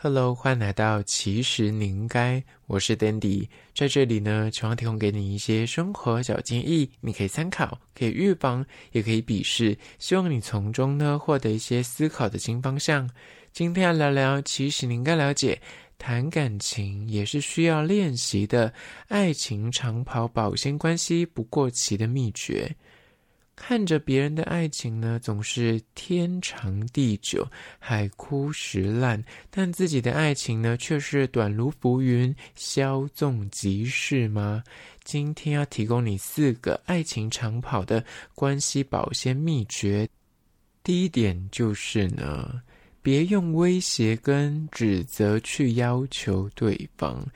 Hello，欢迎来到其实你应该，我是 Dandy，在这里呢，希望提供给你一些生活小建议，你可以参考，可以预防，也可以比视，希望你从中呢获得一些思考的新方向。今天要聊聊，其实你应该了解，谈感情也是需要练习的，爱情长跑保鲜关系不过期的秘诀。看着别人的爱情呢，总是天长地久、海枯石烂，但自己的爱情呢，却是短如浮云、稍纵即逝吗？今天要提供你四个爱情长跑的关系保鲜秘诀。第一点就是呢，别用威胁跟指责去要求对方。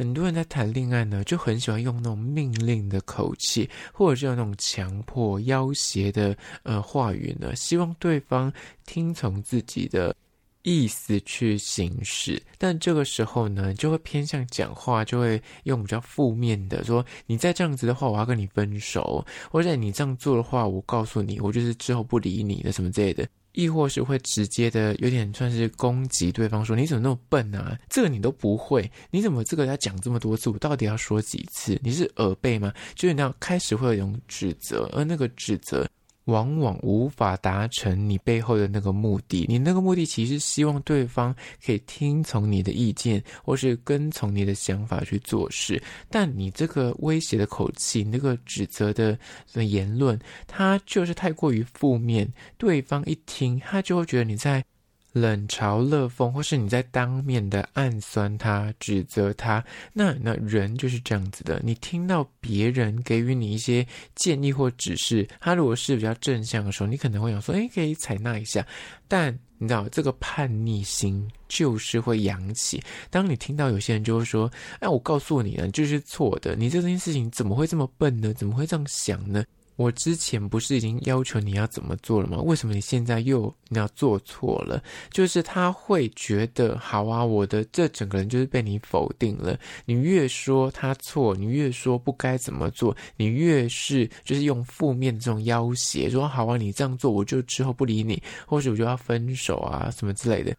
很多人在谈恋爱呢，就很喜欢用那种命令的口气，或者是用那种强迫要挟的呃话语呢，希望对方听从自己的意思去行事。但这个时候呢，就会偏向讲话，就会用比较负面的说：“你再这样子的话，我要跟你分手；或者你这样做的话，我告诉你，我就是之后不理你的什么之类的。”亦或是会直接的，有点算是攻击对方，说你怎么那么笨啊？这个你都不会，你怎么这个要讲这么多次？我到底要说几次？你是耳背吗？就是你要开始会有一种指责，而那个指责。往往无法达成你背后的那个目的。你那个目的其实希望对方可以听从你的意见，或是跟从你的想法去做事。但你这个威胁的口气，那个指责的言论，它就是太过于负面。对方一听，他就会觉得你在。冷嘲热讽，或是你在当面的暗酸他、指责他，那那人就是这样子的。你听到别人给予你一些建议或指示，他如果是比较正向的时候，你可能会想说：“诶，可以采纳一下。”但你知道，这个叛逆心就是会扬起。当你听到有些人就会说：“哎，我告诉你了，就是错的。你这件事情怎么会这么笨呢？怎么会这样想呢？”我之前不是已经要求你要怎么做了吗？为什么你现在又你要做错了？就是他会觉得，好啊，我的这整个人就是被你否定了。你越说他错，你越说不该怎么做，你越是就是用负面的这种要挟，说好啊，你这样做我就之后不理你，或者我就要分手啊什么之类的，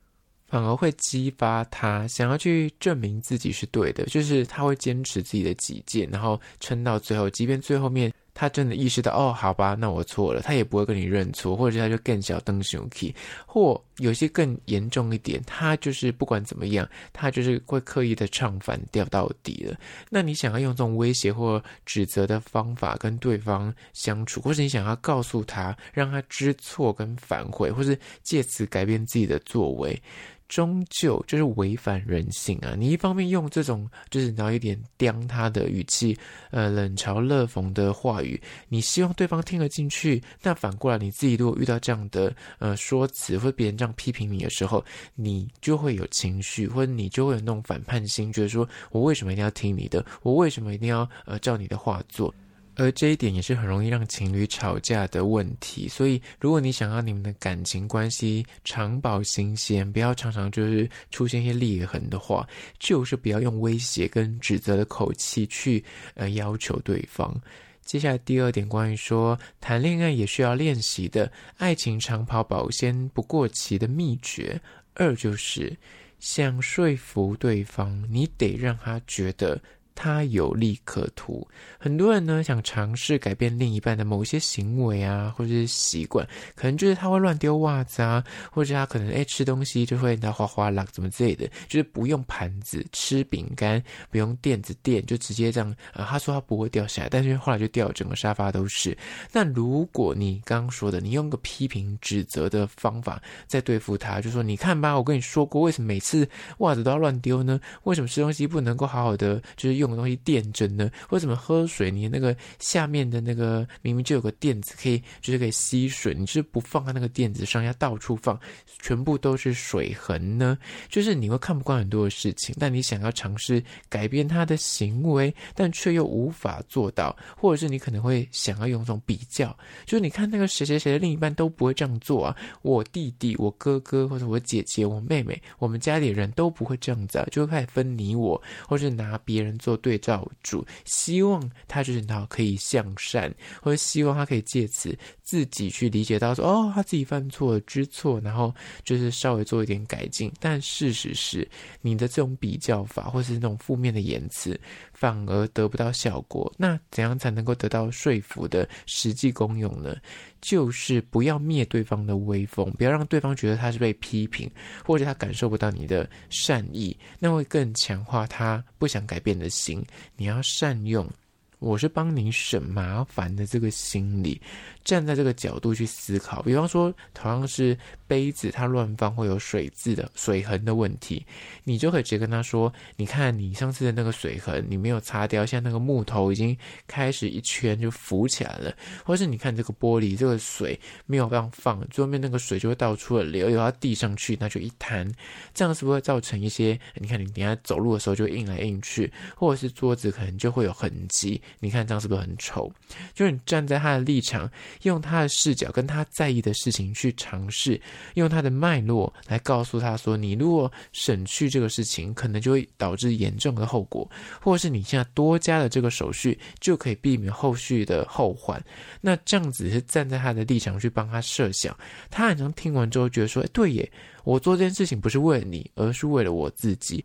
反而会激发他想要去证明自己是对的，就是他会坚持自己的己见，然后撑到最后，即便最后面。他真的意识到哦，好吧，那我错了，他也不会跟你认错，或者他就更小登熊气，或有些更严重一点，他就是不管怎么样，他就是会刻意的唱反调到底了。那你想要用这种威胁或指责的方法跟对方相处，或是你想要告诉他，让他知错跟反悔，或是借此改变自己的作为。终究就是违反人性啊！你一方面用这种就是然后有点刁他的语气，呃，冷嘲热讽的话语，你希望对方听得进去。那反过来你自己如果遇到这样的呃说辞，或别人这样批评你的时候，你就会有情绪，或者你就会有那种反叛心，觉得说我为什么一定要听你的？我为什么一定要呃照你的话做？而这一点也是很容易让情侣吵架的问题，所以如果你想要你们的感情关系长保新鲜，不要常常就是出现一些裂痕的话，就是不要用威胁跟指责的口气去呃要求对方。接下来第二点，关于说谈恋爱也需要练习的爱情长跑保鲜不过期的秘诀，二就是想说服对方，你得让他觉得。他有利可图，很多人呢想尝试改变另一半的某些行为啊，或者是习惯，可能就是他会乱丢袜子啊，或者他可能哎吃东西就会那哗哗啦怎么之类的，就是不用盘子吃饼干，不用垫子垫，就直接这样啊。他说他不会掉下来，但是后来就掉整个沙发都是。那如果你刚刚说的，你用个批评指责的方法在对付他，就说你看吧，我跟你说过，为什么每次袜子都要乱丢呢？为什么吃东西不能够好好的就是？用什么东西垫着呢？为什么喝水你那个下面的那个明明就有个垫子可以，就是可以吸水，你是不放在那个垫子上，要到处放，全部都是水痕呢？就是你会看不惯很多的事情，但你想要尝试改变他的行为，但却又无法做到，或者是你可能会想要用一种比较，就是你看那个谁谁谁的另一半都不会这样做啊，我弟弟、我哥哥或者我姐姐、我妹妹，我们家里人都不会这样子啊，就会开始分你我，或者是拿别人做。做对照组，希望他就是他可以向善，或者希望他可以借此自己去理解到说，哦，他自己犯错了，知错，然后就是稍微做一点改进。但事实是，你的这种比较法，或是那种负面的言辞，反而得不到效果。那怎样才能够得到说服的实际功用呢？就是不要灭对方的威风，不要让对方觉得他是被批评，或者他感受不到你的善意，那会更强化他不想改变的心。你要善用。我是帮你省麻烦的这个心理，站在这个角度去思考。比方说，同样是杯子，它乱放会有水渍的水痕的问题，你就可以直接跟他说：“你看，你上次的那个水痕，你没有擦掉，现在那个木头已经开始一圈就浮起来了。或是你看这个玻璃，这个水没有这样放，最后面那个水就会到处的流，流到地上去，那就一滩，这样是不是会造成一些？你看，你等下走路的时候就印来印去，或者是桌子可能就会有痕迹。”你看这样是不是很丑？就是你站在他的立场，用他的视角跟他在意的事情去尝试，用他的脉络来告诉他说：你如果省去这个事情，可能就会导致严重的后果，或是你现在多加了这个手续，就可以避免后续的后患。那这样子是站在他的立场去帮他设想，他好像听完之后觉得说：哎，对耶，我做这件事情不是为了你，而是为了我自己。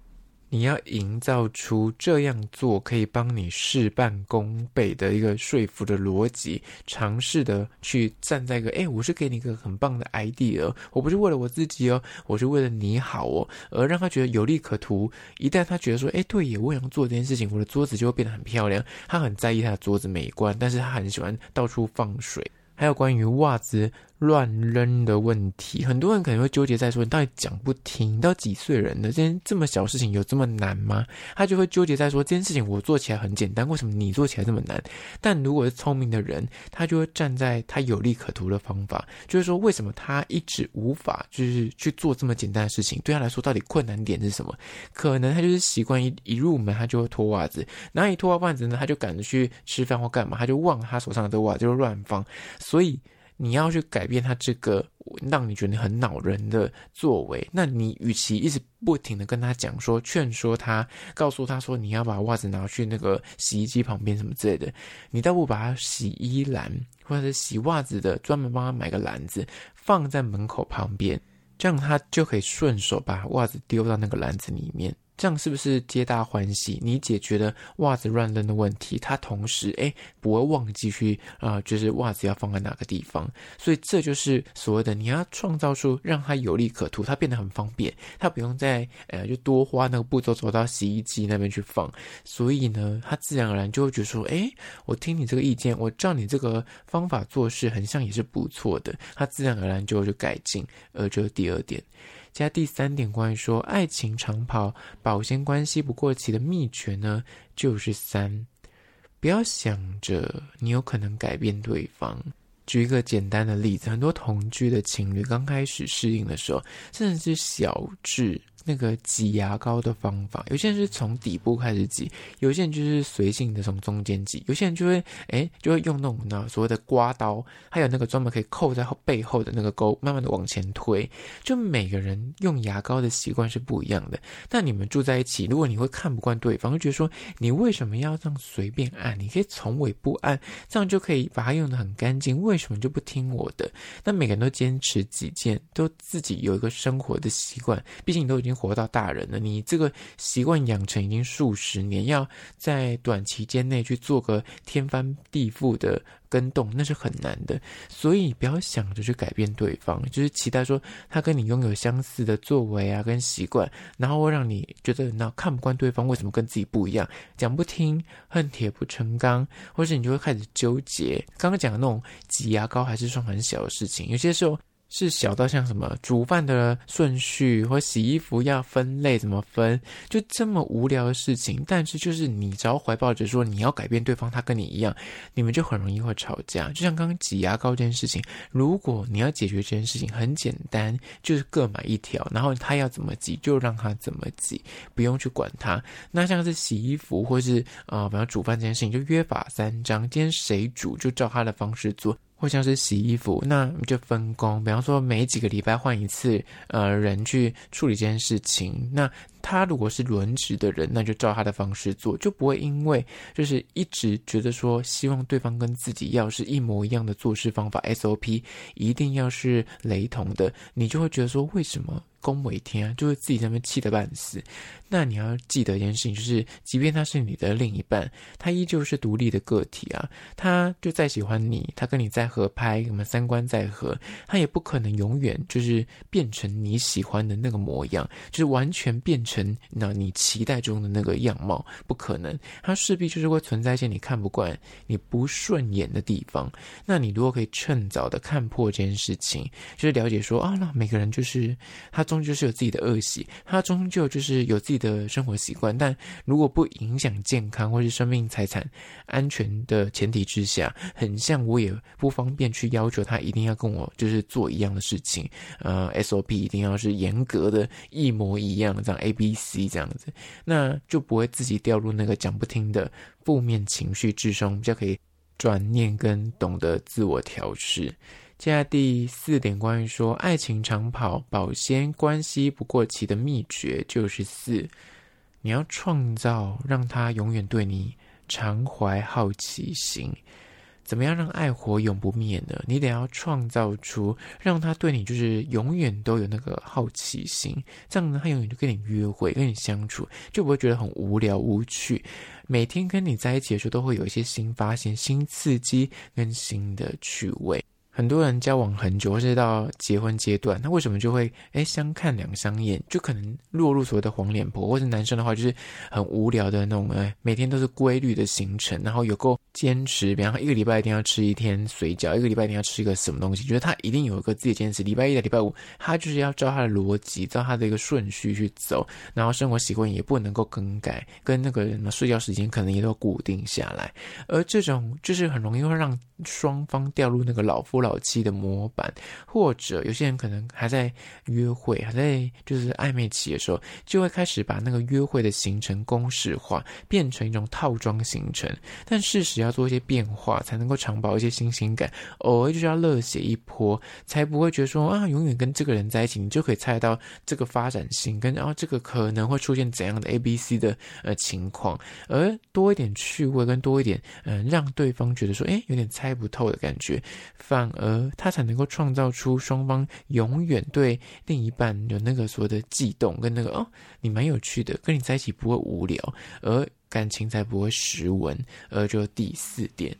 你要营造出这样做可以帮你事半功倍的一个说服的逻辑，尝试的去站在一个，哎，我是给你一个很棒的 idea，我不是为了我自己哦，我是为了你好哦，而让他觉得有利可图。一旦他觉得说，哎，对耶，我想做这件事情，我的桌子就会变得很漂亮。他很在意他的桌子美观，但是他很喜欢到处放水。还有关于袜子。乱扔的问题，很多人可能会纠结在说：“你到底讲不听？你到几岁人了？这件这么小事情有这么难吗？”他就会纠结在说：“这件事情我做起来很简单，为什么你做起来这么难？”但如果是聪明的人，他就会站在他有利可图的方法，就是说为什么他一直无法就是去做这么简单的事情？对他来说，到底困难点是什么？可能他就是习惯一一入门他就会脱袜子，然后一脱袜子呢，他就赶着去吃饭或干嘛，他就忘了他手上的这袜子就乱放，所以。你要去改变他这个让你觉得很恼人的作为，那你与其一直不停的跟他讲说，劝说他，告诉他说你要把袜子拿去那个洗衣机旁边什么之类的，你倒不把他洗衣篮或者是洗袜子的专门帮他买个篮子放在门口旁边，这样他就可以顺手把袜子丢到那个篮子里面。这样是不是皆大欢喜？你解决了袜子乱扔的问题，他同时诶不会忘记去啊、就是袜子要放在哪个地方。所以这就是所谓的你要创造出让他有利可图，他变得很方便，他不用再呃就多花那个步骤走到洗衣机那边去放。所以呢，他自然而然就会觉得说，诶，我听你这个意见，我照你这个方法做事，很像也是不错的。他自然而然就会去改进。而这是第二点。加第三点，关于说爱情长跑保鲜关系不过期的秘诀呢，就是三，不要想着你有可能改变对方。举一个简单的例子，很多同居的情侣刚开始适应的时候，甚至是小智。那个挤牙膏的方法，有些人是从底部开始挤，有些人就是随性的从中间挤，有些人就会诶就会用那种呢所谓的刮刀，还有那个专门可以扣在后背后的那个钩，慢慢的往前推。就每个人用牙膏的习惯是不一样的。但你们住在一起，如果你会看不惯对方，就觉得说你为什么要这样随便按？你可以从尾部按，这样就可以把它用的很干净。为什么就不听我的？那每个人都坚持己见，都自己有一个生活的习惯，毕竟你都已经。活到大人了，你这个习惯养成已经数十年，要在短期间内去做个天翻地覆的更动，那是很难的。所以不要想着去改变对方，就是期待说他跟你拥有相似的作为啊，跟习惯，然后会让你觉得那看不惯对方为什么跟自己不一样，讲不听，恨铁不成钢，或是你就会开始纠结。刚刚讲的那种挤牙膏还是算很小的事情，有些时候。是小到像什么煮饭的顺序或洗衣服要分类怎么分，就这么无聊的事情。但是就是你只要怀抱着说你要改变对方，他跟你一样，你们就很容易会吵架。就像刚刚挤牙膏这件事情，如果你要解决这件事情很简单，就是各买一条，然后他要怎么挤就让他怎么挤，不用去管他。那像是洗衣服或是啊，比方煮饭这件事情，就约法三章，今天谁煮就照他的方式做。或像是洗衣服，那就分工，比方说每几个礼拜换一次，呃，人去处理这件事情。那他如果是轮值的人，那就照他的方式做，就不会因为就是一直觉得说希望对方跟自己要是一模一样的做事方法，SOP 一定要是雷同的，你就会觉得说为什么？恭维天啊，就会自己在那边气得半死。那你要记得一件事情，就是即便他是你的另一半，他依旧是独立的个体啊。他就再喜欢你，他跟你再合拍，什么三观再合，他也不可能永远就是变成你喜欢的那个模样，就是完全变成那你期待中的那个样貌，不可能。他势必就是会存在一些你看不惯、你不顺眼的地方。那你如果可以趁早的看破这件事情，就是了解说啊，那每个人就是他中。终究是有自己的恶习，他终究就是有自己的生活习惯。但如果不影响健康或是生命财产安全的前提之下，很像我也不方便去要求他一定要跟我就是做一样的事情。呃，SOP 一定要是严格的一模一样，这样 A B C 这样子，那就不会自己掉入那个讲不听的负面情绪之中，比较可以转念跟懂得自我调试。接下来第四点，关于说爱情长跑保鲜关系不过期的秘诀，就是四，你要创造让他永远对你常怀好奇心。怎么样让爱火永不灭呢？你得要创造出让他对你就是永远都有那个好奇心，这样呢，他永远就跟你约会，跟你相处，就不会觉得很无聊无趣。每天跟你在一起的时候，都会有一些新发现、新刺激跟新的趣味。很多人交往很久，或是到结婚阶段，他为什么就会诶相看两相厌？就可能落入所谓的黄脸婆，或是男生的话，就是很无聊的那种，诶每天都是规律的行程，然后有够坚持，比方说一个礼拜一定要吃一天水饺，一个礼拜一定要吃一个什么东西，觉得他一定有一个自己坚持。礼拜一到礼拜五，他就是要照他的逻辑，照他的一个顺序去走，然后生活习惯也不能够更改，跟那个人的睡觉时间可能也都固定下来，而这种就是很容易会让双方掉入那个老夫老妻的模板，或者有些人可能还在约会，还在就是暧昧期的时候，就会开始把那个约会的行程公式化，变成一种套装行程。但事实要做一些变化，才能够长保一些新鲜感。偶尔就是要热血一波，才不会觉得说啊，永远跟这个人在一起，你就可以猜到这个发展性跟然后这个可能会出现怎样的 A、B、C 的呃情况，而多一点趣味跟多一点嗯、让对方觉得说，哎，有点猜猜不透的感觉，反而他才能够创造出双方永远对另一半有那个所谓的悸动跟那个哦，你蛮有趣的，跟你在一起不会无聊，而感情才不会失温。而就第四点。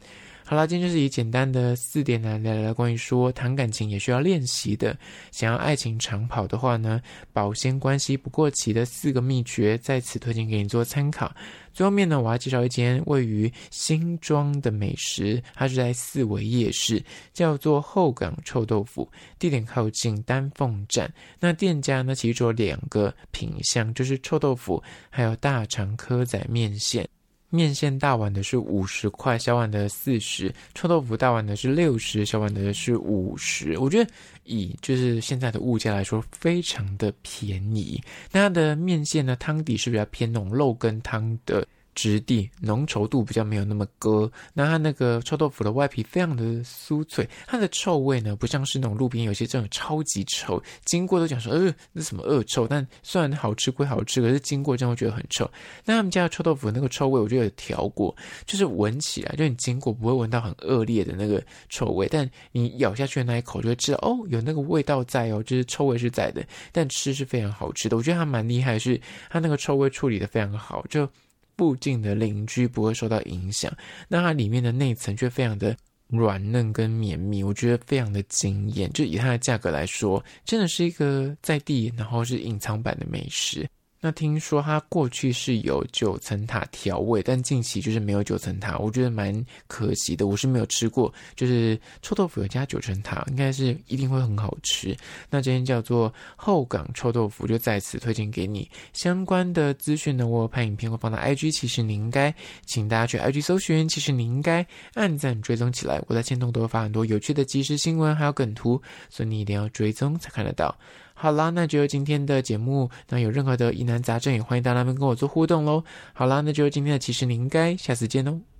好啦，今天就是以简单的四点来聊聊关于说谈感情也需要练习的，想要爱情长跑的话呢，保鲜关系不过期的四个秘诀，在此推荐给你做参考。最后面呢，我要介绍一间位于新庄的美食，它是在四维夜市，叫做后港臭豆腐，地点靠近丹凤站。那店家呢，其实有两个品项，就是臭豆腐，还有大肠蚵仔面线。面线大碗的是五十块，小碗的四十；臭豆腐大碗的是六十，小碗的是五十。我觉得以就是现在的物价来说，非常的便宜。那它的面线呢，汤底是比较偏那种肉羹汤的。质地浓稠度比较没有那么割，那它那个臭豆腐的外皮非常的酥脆，它的臭味呢不像是那种路边有些这种超级臭，经过都讲说呃那什么恶臭，但虽然好吃归好吃，可是经过真的会觉得很臭。那他们家的臭豆腐那个臭味我觉得有调过，就是闻起来就你经过不会闻到很恶劣的那个臭味，但你咬下去的那一口就会知道哦有那个味道在哦，就是臭味是在的，但吃是非常好吃的。我觉得它蛮厉害，是它那个臭味处理得非常好，就。附近的邻居不会受到影响，那它里面的内层却非常的软嫩跟绵密，我觉得非常的惊艳。就以它的价格来说，真的是一个在地，然后是隐藏版的美食。那听说它过去是有九层塔调味，但近期就是没有九层塔，我觉得蛮可惜的。我是没有吃过，就是臭豆腐有加九层塔，应该是一定会很好吃。那今天叫做后港臭豆腐，就在此推荐给你。相关的资讯呢，我有拍影片会放到 IG，其实你应该请大家去 IG 搜寻，其实你应该按赞追踪起来。我在限动都会发很多有趣的即时新闻，还有梗图，所以你一定要追踪才看得到。好啦，那就今天的节目。那有任何的疑难杂症，也欢迎大家们跟我做互动喽。好啦，那就今天的，其实你应该下次见喽。